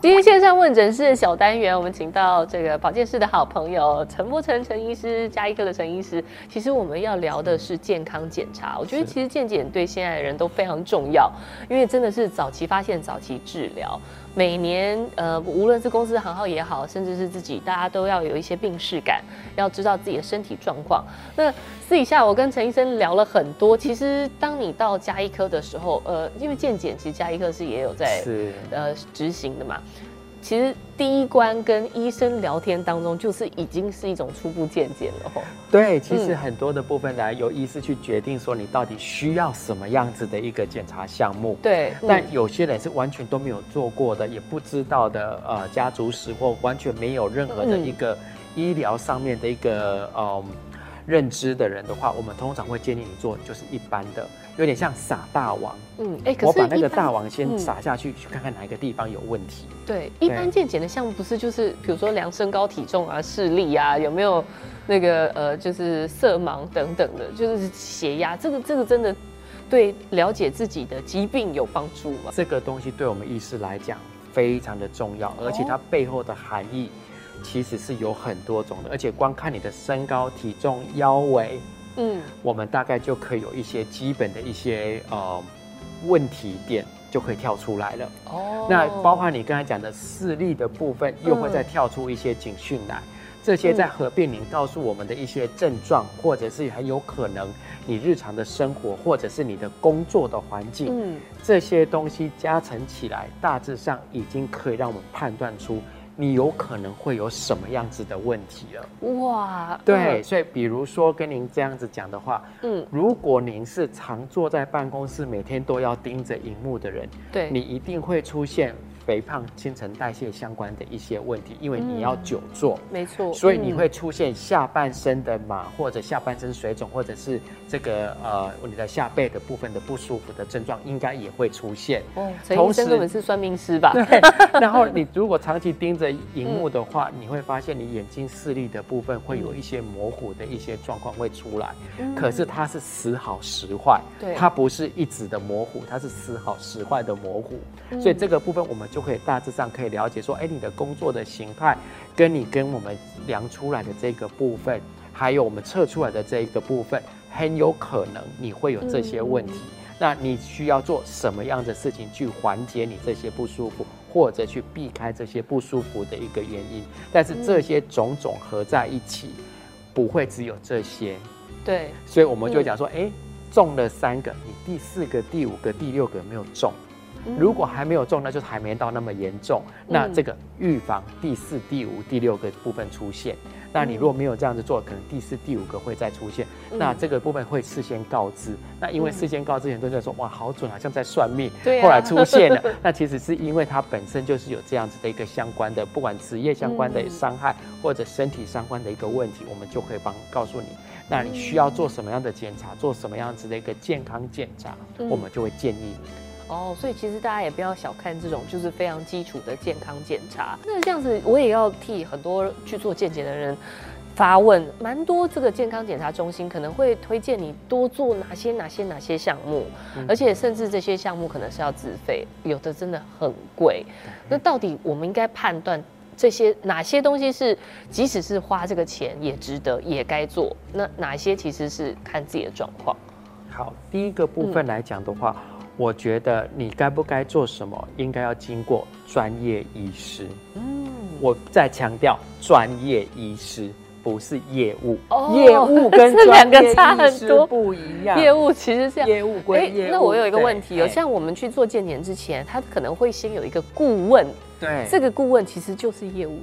第一线上问诊室的小单元，我们请到这个保健室的好朋友陈柏成陈医师，加医科的陈医师。其实我们要聊的是健康检查，我觉得其实健检对现在的人都非常重要，因为真的是早期发现、早期治疗。每年呃，无论是公司行号也好，甚至是自己，大家都要有一些病视感，要知道自己的身体状况。那私底下我跟陈医生聊了很多，其实当你到加医科的时候，呃，因为健检其实加医科是也有在是呃执行的嘛。其实第一关跟医生聊天当中，就是已经是一种初步见解了吼。对，其实很多的部分来由医师去决定说你到底需要什么样子的一个检查项目。对，但有些人是完全都没有做过的，也不知道的，呃，家族史或完全没有任何的一个医疗上面的一个呃认知的人的话，我们通常会建议你做就是一般的。有点像撒大网，嗯，哎、欸，可是我把那个大网先撒下去，去看看哪一个地方有问题。对，一般健检的项目不是就是，比如说量身高体重啊、视力啊，有没有那个呃，就是色盲等等的，就是血压，这个这个真的对了解自己的疾病有帮助吗？这个东西对我们医师来讲非常的重要，而且它背后的含义其实是有很多种的，而且光看你的身高、体重、腰围。嗯，我们大概就可以有一些基本的一些呃问题点就可以跳出来了。哦，那包括你刚才讲的视力的部分，又会再跳出一些警讯来。这些在合并你告诉我们的一些症状，或者是很有可能你日常的生活，或者是你的工作的环境，嗯，这些东西加成起来，大致上已经可以让我们判断出。你有可能会有什么样子的问题了？哇，对，所以比如说跟您这样子讲的话，嗯，如果您是常坐在办公室，每天都要盯着荧幕的人，对，你一定会出现。肥胖、新陈代谢相关的一些问题，因为你要久坐，嗯、没错，所以你会出现下半身的麻，或者下半身水肿，或者是这个呃你的下背的部分的不舒服的症状，应该也会出现。哦，陈医生根本是算命师吧？对。然后你如果长期盯着荧幕的话，嗯、你会发现你眼睛视力的部分会有一些模糊的一些状况会出来。嗯、可是它是时好时坏，对，它不是一直的模糊，它是时好时坏的模糊。嗯、所以这个部分我们就。就可以大致上可以了解说，哎，你的工作的形态，跟你跟我们量出来的这个部分，还有我们测出来的这一个部分，很有可能你会有这些问题。嗯、那你需要做什么样的事情去缓解你这些不舒服，或者去避开这些不舒服的一个原因？但是这些种种合在一起，不会只有这些。对，所以我们就讲说，哎、嗯，中了三个，你第四个、第五个、第六个没有中。如果还没有中，那就还没到那么严重。那这个预防第四、第五、第六个部分出现，那你如果没有这样子做，可能第四、第五个会再出现。那这个部分会事先告知。那因为事先告知，很多人说哇，好准，好像在算命。对。后来出现了，那其实是因为它本身就是有这样子的一个相关的，不管职业相关的伤害或者身体相关的一个问题，我们就可以帮告诉你。那你需要做什么样的检查，做什么样子的一个健康检查，我们就会建议你。哦，所以其实大家也不要小看这种就是非常基础的健康检查。那这样子，我也要替很多去做健检的人发问。蛮多这个健康检查中心可能会推荐你多做哪些哪些哪些项目，而且甚至这些项目可能是要自费，有的真的很贵。那到底我们应该判断这些哪些东西是即使是花这个钱也值得也该做？那哪些其实是看自己的状况？好，第一个部分来讲的话。嗯我觉得你该不该做什么，应该要经过专业医师。嗯，我再强调，专业医师不是业务。哦，业务跟这两个差很多，不一样。业务其实是业务归业务。那我有一个问题，有像我们去做健检之前，他可能会先有一个顾问。对，这个顾问其实就是业务。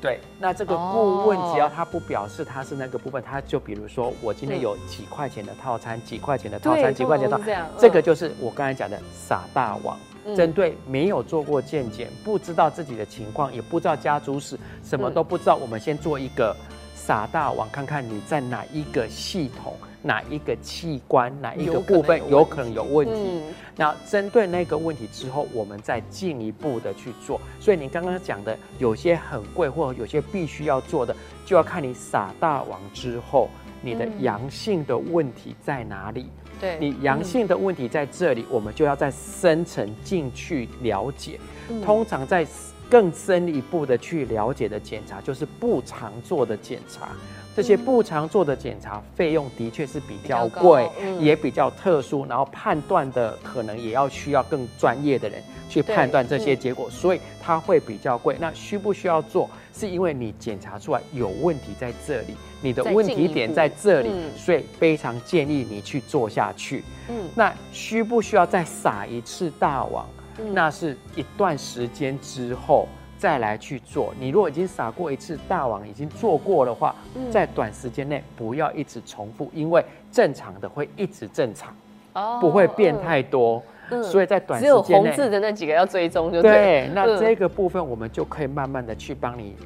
对，那这个顾问只要他不表示他是那个部分，他就比如说我今天有几块钱的套餐，几块钱的套餐，几块钱的套餐，这个就是我刚才讲的撒大网，针对没有做过健检，不知道自己的情况，也不知道家族史，什么都不知道，我们先做一个撒大网，看看你在哪一个系统哪一个器官、哪一个部分有可能有问题。嗯、那针对那个问题之后，我们再进一步的去做。所以你刚刚讲的有些很贵，或者有些必须要做的，就要看你撒大网之后，你的阳性的问题在哪里。对，你阳性的问题在这里，我们就要再深层进去了解。通常在更深一步的去了解的检查，就是不常做的检查。这些不常做的检查费用的确是比较贵，也比较特殊，然后判断的可能也要需要更专业的人去判断这些结果，所以它会比较贵。那需不需要做？是因为你检查出来有问题在这里，你的问题点在这里，所以非常建议你去做下去。嗯，那需不需要再撒一次大网？那是一段时间之后。再来去做，你如果已经撒过一次大网，已经做过的话，在短时间内不要一直重复，因为正常的会一直正常，哦，不会变太多，所以在短时间内只有红字的那几个要追踪就对。对，那这个部分我们就可以慢慢的去帮你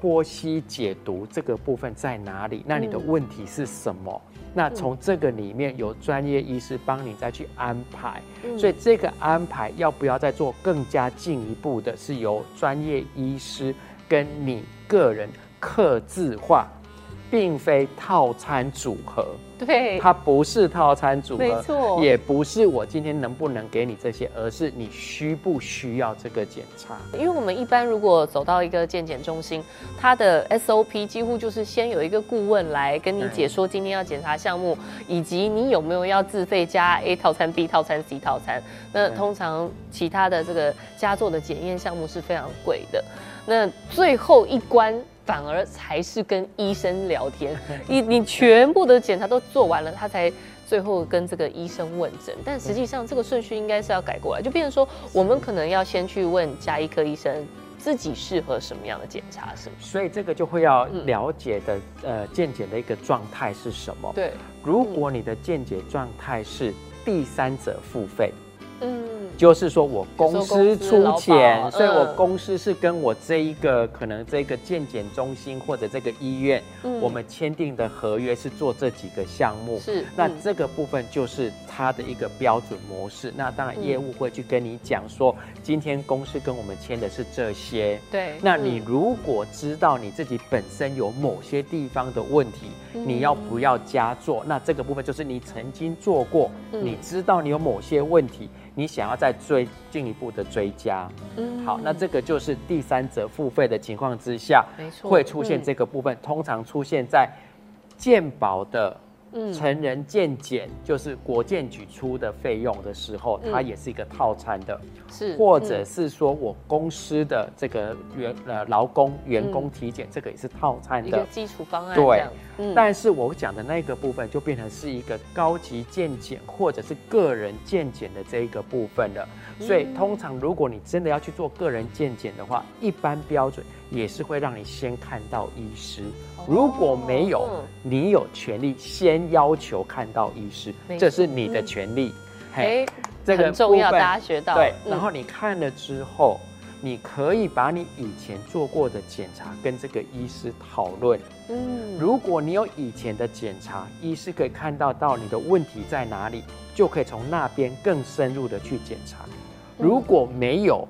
剖析解读这个部分在哪里，那你的问题是什么？那从这个里面有专业医师帮你再去安排，所以这个安排要不要再做更加进一步的，是由专业医师跟你个人刻字化，并非套餐组合。对，它不是套餐组合，没错，也不是我今天能不能给你这些，而是你需不需要这个检查。因为我们一般如果走到一个健检中心，它的 SOP 几乎就是先有一个顾问来跟你解说今天要检查项目，以及你有没有要自费加 A 套餐、B 套餐、C 套餐。那通常其他的这个加做的检验项目是非常贵的。那最后一关。反而才是跟医生聊天，你你全部的检查都做完了，他才最后跟这个医生问诊。但实际上这个顺序应该是要改过来，就变成说我们可能要先去问加医科医生自己适合什么样的检查，是吗？所以这个就会要了解的，呃，健检的一个状态是什么？对，如果你的健检状态是第三者付费。嗯，就是说我公司出钱，所以我公司是跟我这一个可能这个健检中心或者这个医院，我们签订的合约是做这几个项目，是那这个部分就是它的一个标准模式。那当然业务会去跟你讲说，今天公司跟我们签的是这些，对。那你如果知道你自己本身有某些地方的问题，你要不要加做？那这个部分就是你曾经做过，你知道你有某些问题。你想要再追进一步的追加，嗯，好，那这个就是第三者付费的情况之下，没错，会出现这个部分，通常出现在鉴宝的。成人健检就是国健局出的费用的时候，它也是一个套餐的，是。或者是说我公司的这个员呃劳工员工体检，这个也是套餐的。一个基础方案。对，但是我讲的那个部分就变成是一个高级健检或者是个人健检的这一个部分了。所以通常如果你真的要去做个人健检的话，一般标准也是会让你先看到医师。如果没有，你有权利先要求看到医师，这是你的权利。哎，这个很重要，大家学到。对，然后你看了之后，你可以把你以前做过的检查跟这个医师讨论。嗯，如果你有以前的检查，医师可以看到到你的问题在哪里，就可以从那边更深入的去检查。如果没有，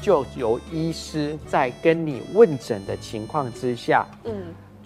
就由医师在跟你问诊的情况之下，嗯。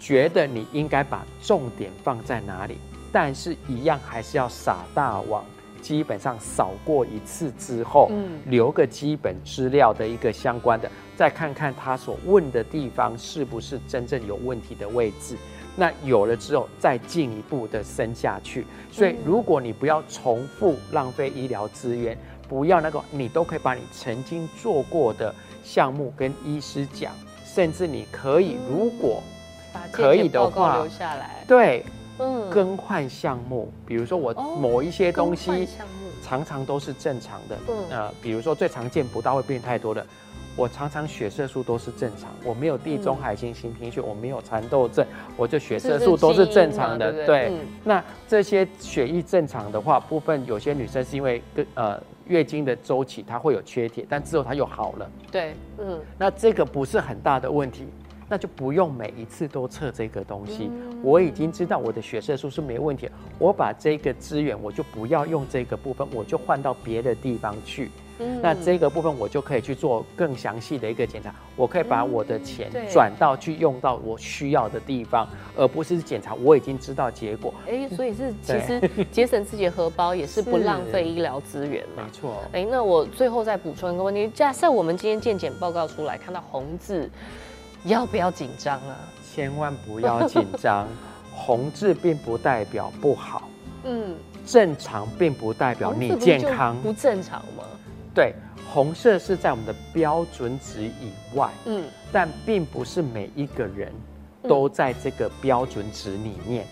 觉得你应该把重点放在哪里，但是一样还是要撒大网，基本上扫过一次之后，嗯，留个基本资料的一个相关的，再看看他所问的地方是不是真正有问题的位置。那有了之后，再进一步的深下去。所以，如果你不要重复浪费医疗资源，不要那个，你都可以把你曾经做过的项目跟医师讲，甚至你可以如果。可以的话，留下来。对，嗯，更换项目，比如说我某一些东西，常常都是正常的，嗯，呃，比如说最常见不到会变太多的，我常常血色素都是正常，我没有地中海型型贫血，我没有蚕豆症，我就血色素都是正常的，对。那这些血液正常的话，部分有些女生是因为跟呃月经的周期它会有缺铁，但之后它又好了，对，嗯，那这个不是很大的问题。那就不用每一次都测这个东西。嗯、我已经知道我的血色素是没问题，我把这个资源我就不要用这个部分，我就换到别的地方去。嗯、那这个部分我就可以去做更详细的一个检查，我可以把我的钱转到去用到我需要的地方，而不是检查我已经知道结果。哎，所以是其实 节省自己的荷包，也是不浪费医疗资源嘛。没错。哎，那我最后再补充一个问题：假设我们今天健检报告出来看到红字。要不要紧张啊？千万不要紧张，红字并不代表不好，嗯，正常并不代表你健康不正常吗？对，红色是在我们的标准值以外，嗯，但并不是每一个人都在这个标准值里面，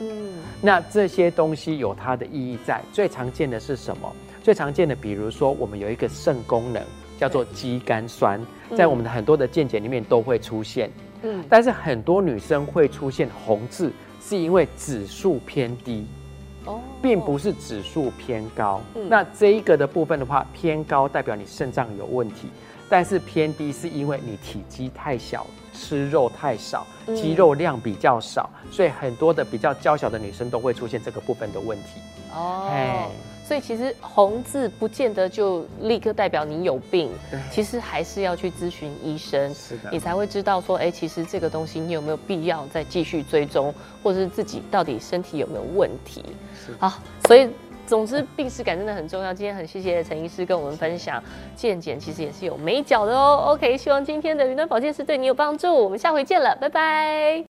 嗯，那这些东西有它的意义在。最常见的是什么？最常见的，比如说我们有一个肾功能。叫做肌酐酸，在我们的很多的健检里面都会出现。嗯，但是很多女生会出现红字，是因为指数偏低，哦，并不是指数偏高。嗯，那这一个的部分的话，偏高代表你肾脏有问题，但是偏低是因为你体积太小，吃肉太少，肌肉量比较少，所以很多的比较娇小的女生都会出现这个部分的问题。哦。嘿所以其实红字不见得就立刻代表你有病，其实还是要去咨询医生，是的，你才会知道说，哎，其实这个东西你有没有必要再继续追踪，或者是自己到底身体有没有问题？是好，所以总之病识感真的很重要。今天很谢谢陈医师跟我们分享健检，其实也是有眉角的哦。OK，希望今天的云端保健室对你有帮助，我们下回见了，拜拜。